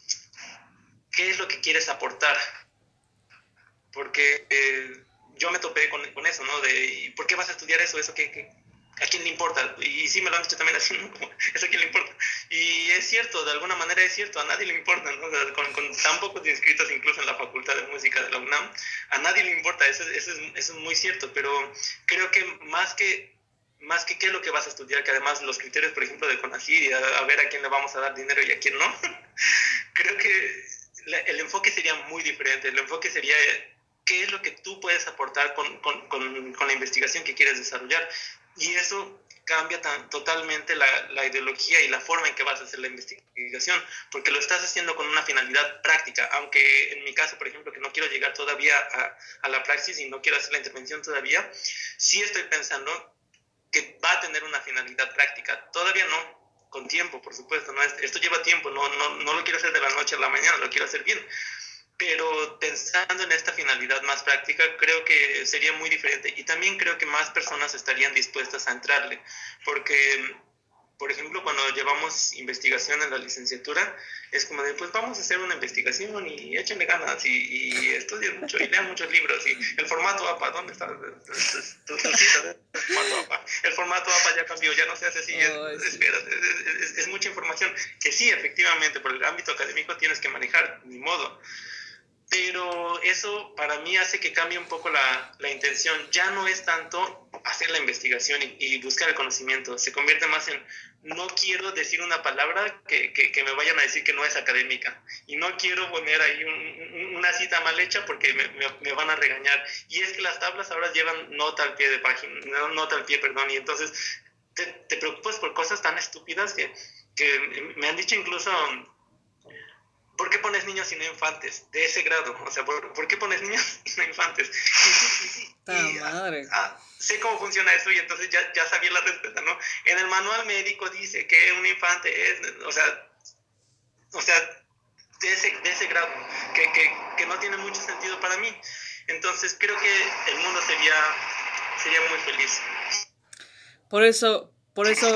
qué es lo que quieres aportar. Porque eh, yo me topé con, eso, ¿no? De, ¿por qué vas a estudiar eso? ¿Eso qué, ¿A quién le importa? Y sí me lo han dicho también así, ¿no? ¿Eso a le importa? Y es cierto, de alguna manera es cierto, a nadie le importa, ¿no? con, con, tan pocos inscritos incluso en la Facultad de Música de la UNAM, a nadie le importa, eso, eso, es, eso es muy cierto, pero creo que más que más que qué es lo que vas a estudiar, que además los criterios, por ejemplo, de CONACYT, a, a ver a quién le vamos a dar dinero y a quién no, creo que el enfoque sería muy diferente. El enfoque sería qué es lo que tú puedes aportar con, con, con, con la investigación que quieres desarrollar. Y eso cambia tan, totalmente la, la, ideología y la forma en que vas a hacer la investigación, porque lo estás haciendo con una finalidad práctica, aunque en mi caso, por ejemplo, que no quiero llegar todavía a, a la praxis y no quiero hacer la intervención todavía, sí estoy pensando que va a tener una finalidad práctica. Todavía no, con tiempo, por supuesto. ¿no? Esto lleva tiempo, no, no, no lo quiero hacer de la noche a la mañana, lo quiero hacer bien. Pero pensando en esta finalidad más práctica, creo que sería muy diferente. Y también creo que más personas estarían dispuestas a entrarle, porque por ejemplo, cuando llevamos investigación en la licenciatura, es como de, pues vamos a hacer una investigación y échenle ganas y, y estudien mucho y lean muchos libros y el formato APA, ¿dónde está El formato APA. Ya cambió, ya no se hace así, es, es, mucha información que sí, efectivamente, por el ámbito académico tienes que manejar, ni modo pero eso para mí hace que cambie un poco la, la intención. Ya no es tanto hacer la investigación y, y, buscar el conocimiento, se convierte más en no quiero decir una palabra que, que, que, me vayan a decir que no es académica y no quiero poner ahí un, una cita mal hecha porque me, me, me, van a regañar. Y es que las tablas ahora llevan nota al pie de página, nota al pie, perdón, y entonces te, te preocupas por cosas tan estúpidas que, que me han dicho incluso ¿por qué pones niños y no infantes? De ese grado, o sea, ¿por, ¿por qué pones niños y no infantes? Y, y, y, madre. Ah, sé cómo funciona eso y entonces ya, ya sabía la respuesta, ¿no? En el manual médico dice que un infante es, o sea, o sea, de ese, de ese grado, que, que, que no tiene mucho sentido para mí. Entonces creo que el mundo sería, sería muy feliz. Por eso, por eso...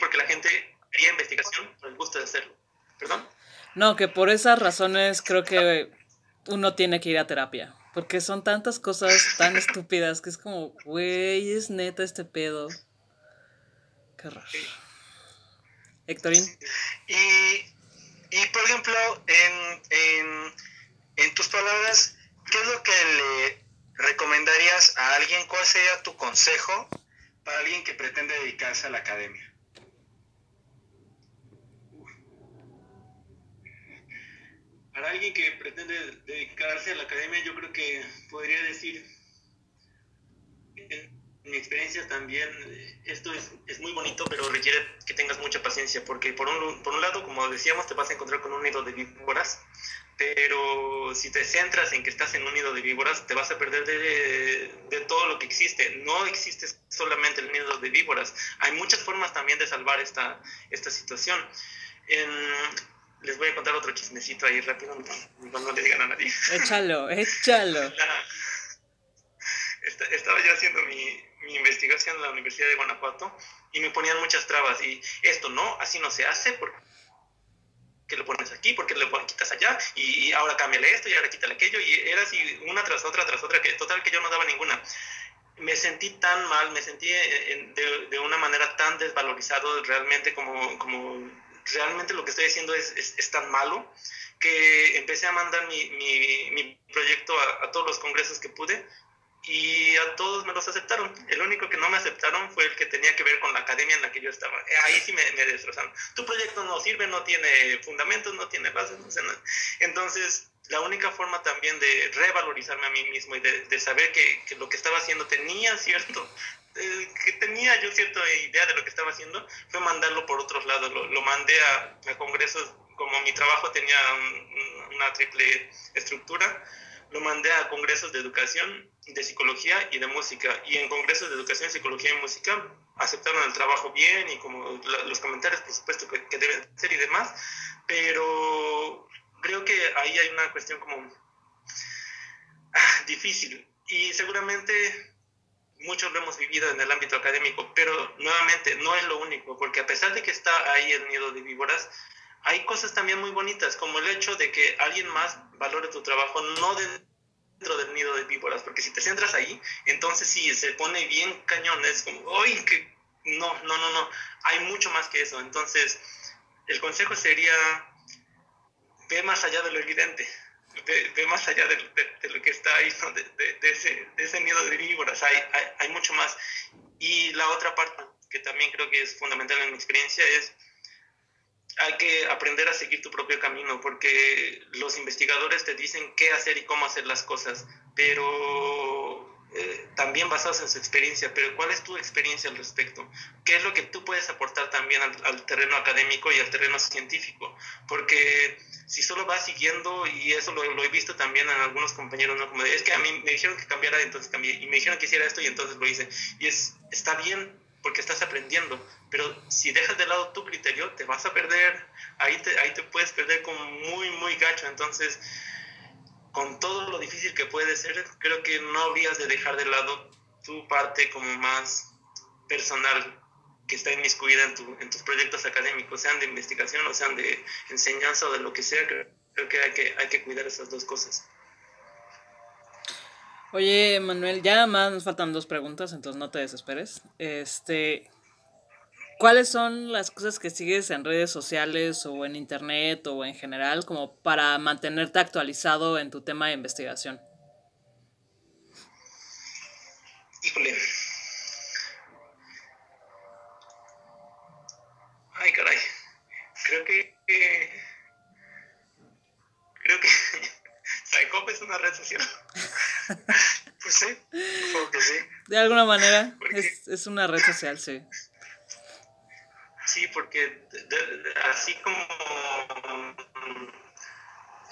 porque la gente haría investigación por el gusto de hacerlo. ¿Perdón? No, que por esas razones creo que uno tiene que ir a terapia. Porque son tantas cosas tan estúpidas que es como, güey, es neta este pedo. Qué raro. Héctorín. Y, y por ejemplo, en, en, en tus palabras, ¿qué es lo que le recomendarías a alguien? ¿Cuál sería tu consejo para alguien que pretende dedicarse a la academia? Para alguien que pretende dedicarse a la academia, yo creo que podría decir, en mi experiencia también, esto es, es, muy bonito, pero requiere que tengas mucha paciencia, porque por un, por un lado, como decíamos, te vas a encontrar con un nido de víboras, pero si te centras en que estás en un nido de víboras, te vas a perder de, de, todo lo que existe. No existe solamente el nido de víboras, hay muchas formas también de salvar esta, esta situación. Les voy a contar otro chismecito ahí rápido, no, no le digan a nadie. Échalo, échalo. La, estaba yo haciendo mi, mi, investigación en la Universidad de Guanajuato y me ponían muchas trabas y esto no, así no se hace, porque que lo pones aquí, porque lo quitas allá, y, ahora cámbiale esto y ahora quítale aquello, y era así una tras otra, tras otra, que total que yo no daba ninguna. Me sentí tan mal, me sentí de, de una manera tan desvalorizado realmente como, como realmente lo que estoy haciendo es, es, tan malo que empecé a mandar mi, mi, proyecto a, a, todos los congresos que pude y a todos me los aceptaron. El único que no me aceptaron fue el que tenía que ver con la academia en la que yo estaba. Eh, ahí sí me, me destrozaron. Tu proyecto no sirve, no tiene fundamentos, no tiene bases, no sé nada. Entonces, la única forma también de revalorizarme a mí mismo y de, de saber que, que, lo que estaba haciendo tenía cierto, eh, que tenía yo cierta idea de lo que estaba haciendo, fue mandarlo por otros lados. Lo, lo mandé a, a, congresos, como mi trabajo tenía un, una triple estructura, lo mandé a congresos de educación, de psicología y de música. Y en congresos de educación, psicología y música aceptaron el trabajo bien y como los comentarios, por supuesto, que, que deben ser y demás, pero creo que ahí hay una cuestión como ah, difícil y seguramente muchos lo hemos vivido en el ámbito académico, pero nuevamente no es lo único, porque a pesar de que está ahí el miedo de víboras, hay cosas también muy bonitas, como el hecho de que alguien más valore tu trabajo, no dentro del nido de víboras, porque si te centras ahí, entonces sí, se pone bien cañón, es como, ¡ay, que no, no, no, no! Hay mucho más que eso, entonces el consejo sería ve más allá de lo evidente, ve, ve más allá de, lo que está ahí, de, ese, de ese nido de víboras, hay, hay, hay, mucho más. Y la otra parte, que también creo que es fundamental en mi experiencia, es hay que aprender a seguir tu propio camino, porque los investigadores te dicen qué hacer y cómo hacer las cosas, pero eh, también basados en su experiencia, pero ¿cuál es tu experiencia al respecto? ¿Qué es lo que tú puedes aportar también al, terreno académico y al terreno científico? Porque si solo vas siguiendo, y eso lo, he visto también en algunos compañeros, ¿no? Como es que a mí me dijeron que cambiara, entonces cambié, y me dijeron que hiciera esto y entonces lo hice. Y es, está bien porque estás aprendiendo, pero si dejas de lado tu criterio, te vas a perder, ahí te, ahí te puedes perder como muy, muy gacho, entonces con todo lo difícil que puede ser, creo que no habrías de dejar de lado tu parte como más personal que está inmiscuida en, tu, en tus proyectos académicos, sean de investigación o sean de enseñanza o de lo que sea, creo, que, hay que hay que cuidar esas dos cosas. Oye, Manuel, ya más nos faltan dos preguntas, entonces no te desesperes. Este, ¿Cuáles son las cosas que sigues en redes sociales o en internet o en general como para mantenerte actualizado en tu tema de investigación? Híjole. Ay, caray. Creo que... creo que... Psycop es una red social. pues sí, supongo que sí. De alguna manera, es, es una red social, sí. Sí, porque de, así como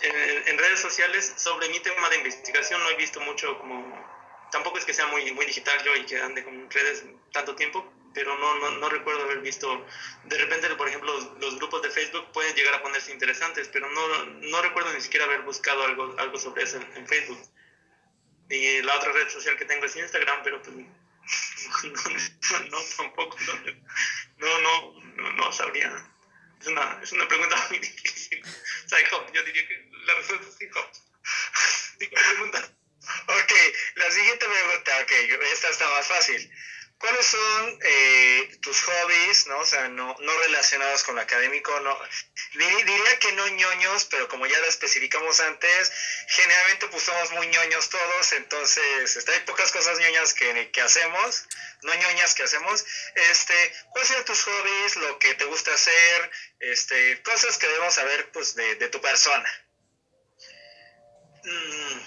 en, en, redes sociales sobre mi tema de investigación no he visto mucho como tampoco es que sea muy muy digital yo y que ande con redes tanto tiempo pero no, no, no recuerdo haber visto de repente por ejemplo los, los, grupos de Facebook pueden llegar a ponerse interesantes pero no, no recuerdo ni siquiera haber buscado algo, algo sobre eso en, en Facebook. Y la otra red social que tengo es Instagram pero pues no, tampoco. No, no, no, no, sabría. Es una, es una pregunta muy difícil. O sea, yo diría que la respuesta es pregunta. Ok, la siguiente pregunta, ok, esta está más fácil. ¿Cuáles son eh, tus hobbies, no? O sea, no, no relacionados con lo académico, no. Diría que no ñoños, pero como ya lo especificamos antes, generalmente pues somos muy ñoños todos, entonces este, hay pocas cosas ñoñas que, que hacemos, no ñoñas que hacemos. Este, ¿cuáles son tus hobbies, lo que te gusta hacer, este, cosas que debemos saber pues de, de tu persona? Mm,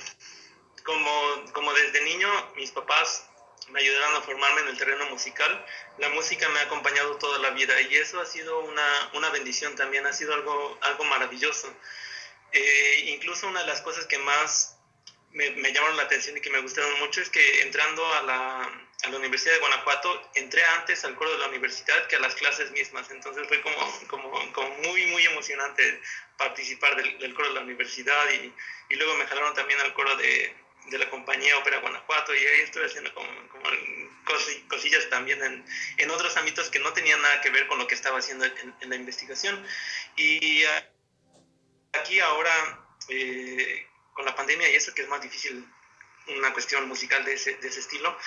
como, como desde niño, mis papás me ayudaron a formarme en el terreno musical. La música me ha acompañado toda la vida y eso ha sido una, una bendición también, ha sido algo, algo maravilloso. Eh, incluso una de las cosas que más me, me, llamaron la atención y que me gustaron mucho es que entrando a la, a la Universidad de Guanajuato, entré antes al coro de la universidad que a las clases mismas, entonces fue como, como, como muy, muy emocionante participar del, del coro de la universidad y, y luego me jalaron también al coro de, de la compañía Ópera Guanajuato y ahí estuve haciendo como, como cosillas también en, otros ámbitos que no tenían nada que ver con lo que estaba haciendo en, en la investigación. Y aquí ahora, eh, con la pandemia y eso que es más difícil, una cuestión musical de ese, de estilo,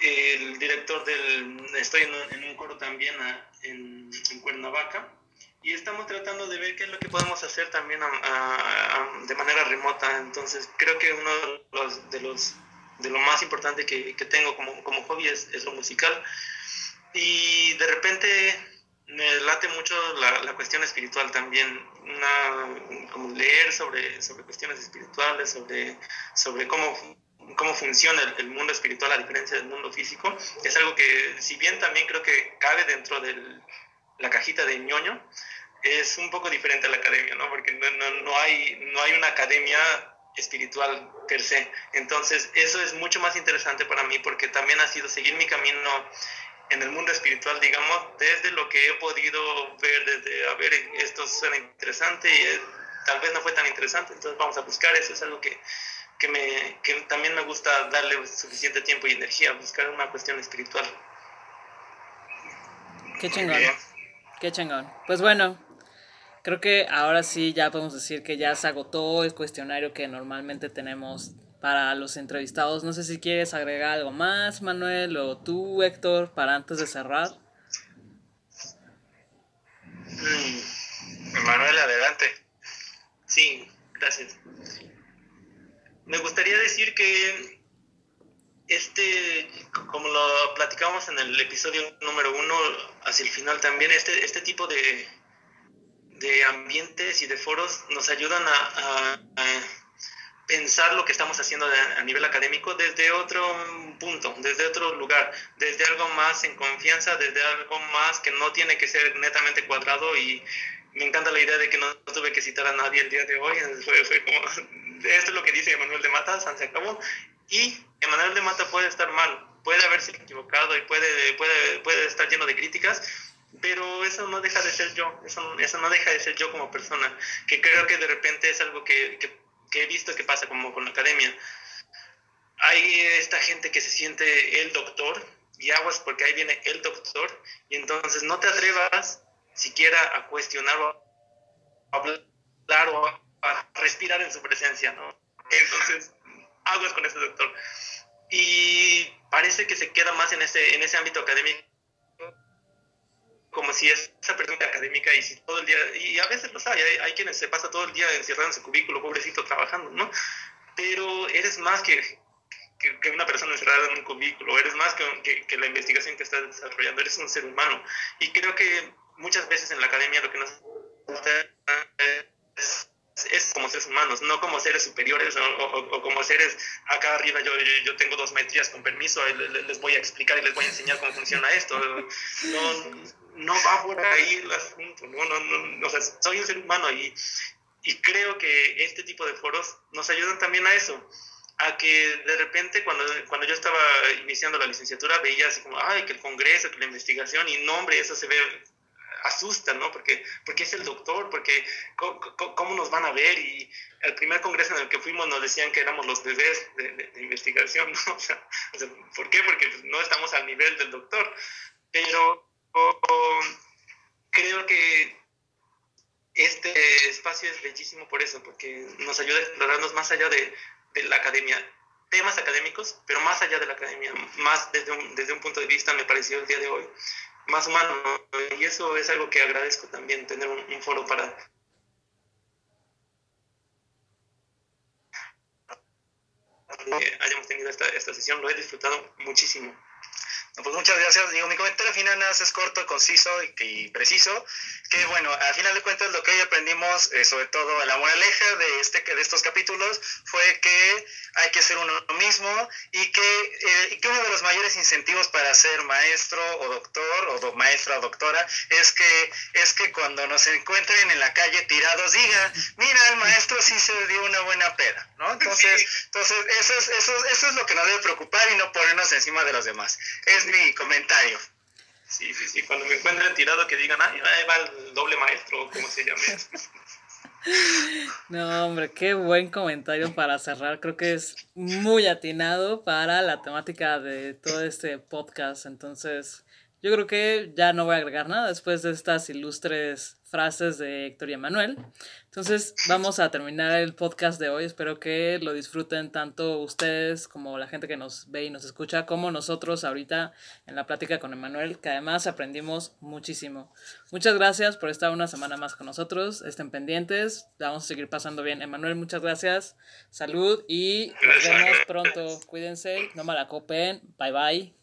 el director del... Estoy en, un coro también a, en, en Cuernavaca y estamos tratando de ver qué es lo que podemos hacer también a, a, a, de manera remota. Entonces, creo que uno de los, de los de lo más importante que, que tengo como, como hobby es, es, lo musical. Y de repente me late mucho la, la cuestión espiritual también, una, como leer sobre, sobre cuestiones espirituales, sobre, sobre cómo cómo funciona el, mundo espiritual a diferencia del mundo físico, es algo que, si bien también creo que cabe dentro de la cajita de ñoño, es un poco diferente a la academia, ¿no? Porque no, no, no, hay, no hay una academia espiritual per se. Entonces, eso es mucho más interesante para mí porque también ha sido seguir mi camino en el mundo espiritual, digamos, desde lo que he podido ver, desde, a ver, esto suena interesante y eh, tal vez no fue tan interesante, entonces vamos a buscar eso, es algo que, que, me, que también me gusta darle suficiente tiempo y energía, buscar una cuestión espiritual. Qué chingón. Qué chingón. Pues bueno, creo que ahora sí ya podemos decir que ya se agotó el cuestionario que normalmente tenemos para los entrevistados. No sé si quieres agregar algo más, Manuel, o tú, Héctor, para antes de cerrar. Mm, Manuel, adelante. Sí, gracias. Me gustaría decir que este, como lo platicamos en el episodio número uno, hacia el final también, este, este tipo de, de ambientes y de foros nos ayudan a pensar lo que estamos haciendo a nivel académico desde otro punto, desde otro lugar, desde algo más en confianza, desde algo más que no tiene que ser netamente cuadrado. Y me encanta la idea de que no, tuve que citar a nadie el día de hoy, esto es lo que dice Emanuel de Mata, San se acabó, y Emanuel de Mata puede estar mal, puede haberse equivocado y puede, puede, puede estar lleno de críticas, pero eso no deja de ser yo, eso, eso no deja de ser yo como persona, que creo que de repente es algo que, que que he visto que pasa como con la academia. Hay esta gente que se siente el doctor y aguas porque ahí viene el doctor y entonces no te atrevas siquiera a cuestionar o a hablar o a respirar en su presencia, ¿no? Entonces, aguas con ese doctor. Y parece que se queda más en ese, en ese ámbito académico como si esa persona académica y si todo el día, y a veces lo sabe, hay, quienes se pasa todo el día encerrado en su cubículo, pobrecito, trabajando, ¿no? Pero eres más que, que, una persona encerrada en un cubículo, eres más que, que, la investigación que estás desarrollando, eres un ser humano. Y creo que muchas veces en la academia lo que nos es, es como seres humanos, no como seres superiores o, como seres acá arriba. Yo, yo, tengo dos maestrías con permiso, les voy a explicar y les voy a enseñar cómo funciona esto. No, no va por ahí el asunto, no, no, no, o sea, soy un ser humano y, y creo que este tipo de foros nos ayudan también a eso, a que de repente cuando, cuando yo estaba iniciando la licenciatura veía así como, ay, que el congreso, que la investigación, y no, hombre, eso se ve, asusta, ¿no? Porque, porque es el doctor, porque ¿cómo, nos van a ver? Y el primer congreso en el que fuimos nos decían que éramos los bebés de, investigación, ¿no? O sea, ¿por qué? Porque pues, no estamos al nivel del doctor. Pero creo que este espacio es bellísimo por eso, porque nos ayuda a explorarnos más allá de, de la academia, temas académicos, pero más allá de la academia, más desde un, desde un punto de vista, me pareció el día de hoy, más humano. Y eso es algo que agradezco también, tener un, foro para... Que hayamos tenido esta, esta sesión, lo he disfrutado muchísimo. Pues muchas gracias. Digo, mi comentario final nada es corto, conciso y, preciso. Que bueno, al final de cuentas lo que hoy aprendimos, eh, sobre todo la moraleja de, este, de estos capítulos, fue que hay que ser uno mismo y que, eh, que uno de los mayores incentivos para ser maestro o doctor o maestra o doctora es que, es que cuando nos encuentren en la calle tirados digan, mira, el maestro sí se dio una buena peda, ¿no? Entonces, entonces eso, es, eso, eso es lo que nos debe preocupar y no ponernos encima de los demás. Es mi comentario. Sí, sí, sí, cuando me encuentren tirado que digan, ahí va el doble maestro, como se llame. No, hombre, qué buen comentario para cerrar. Creo que es muy atinado para la temática de todo este podcast. Entonces, yo creo que ya no voy a agregar nada después de estas ilustres frases de Héctor y Emanuel. Entonces vamos a terminar el podcast de hoy. Espero que lo disfruten tanto ustedes como la gente que nos ve y nos escucha, como nosotros ahorita en la plática con Emanuel, que además aprendimos muchísimo. Muchas gracias por estar una semana más con nosotros. Estén pendientes. La vamos a seguir pasando bien. Emanuel, muchas gracias. Salud y nos vemos pronto. Cuídense. No malacopen. Bye bye.